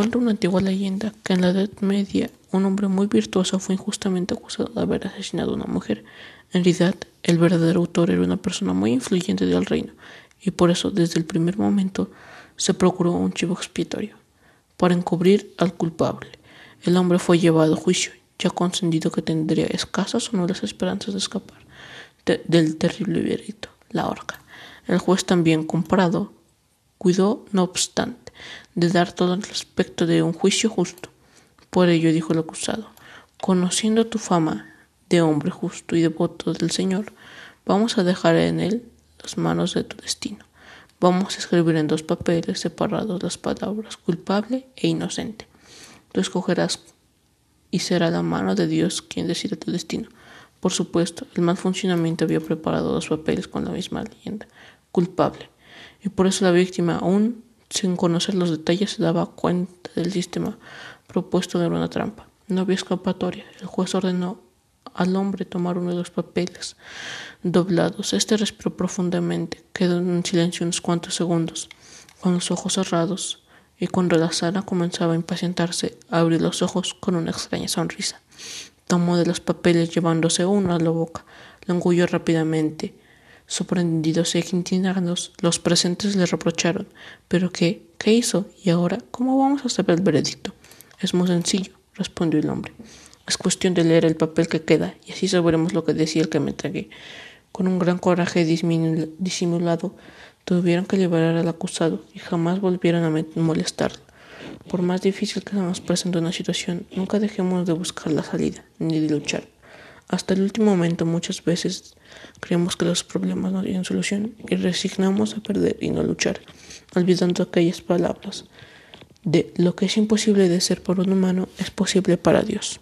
Una antigua leyenda que en la Edad Media un hombre muy virtuoso fue injustamente acusado de haber asesinado a una mujer. En realidad, el verdadero autor era una persona muy influyente del reino, y por eso desde el primer momento se procuró un chivo expiatorio para encubrir al culpable. El hombre fue llevado a juicio, ya concedido que tendría escasas o nulas esperanzas de escapar del terrible veredicto, la horca. El juez también comprado cuidó, no obstante, de dar todo el aspecto de un juicio justo. Por ello dijo el acusado, conociendo tu fama de hombre justo y devoto del Señor, vamos a dejar en él las manos de tu destino. Vamos a escribir en dos papeles separados las palabras culpable e inocente. Tú escogerás y será la mano de Dios quien decida tu destino. Por supuesto, el mal funcionamiento había preparado dos papeles con la misma leyenda, culpable, y por eso la víctima, aún sin conocer los detalles, se daba cuenta del sistema propuesto de una trampa. No había escapatoria. El juez ordenó al hombre tomar uno de los papeles doblados. Este respiró profundamente, quedó en silencio unos cuantos segundos, con los ojos cerrados, y cuando la sala comenzaba a impacientarse, abrió los ojos con una extraña sonrisa. Tomó de los papeles llevándose uno a la boca, lo engulló rápidamente. Sorprendidos e indignados, los presentes le reprocharon. ¿Pero qué? ¿Qué hizo? ¿Y ahora? ¿Cómo vamos a saber el veredicto? Es muy sencillo, respondió el hombre. Es cuestión de leer el papel que queda, y así sabremos lo que decía el que me entregué. Con un gran coraje disimulado, tuvieron que liberar al acusado y jamás volvieron a molestarlo. Por más difícil que se nos presente una situación, nunca dejemos de buscar la salida, ni de luchar. Hasta el último momento muchas veces creemos que los problemas no tienen solución y resignamos a perder y no luchar, olvidando aquellas palabras de lo que es imposible de ser por un humano es posible para Dios.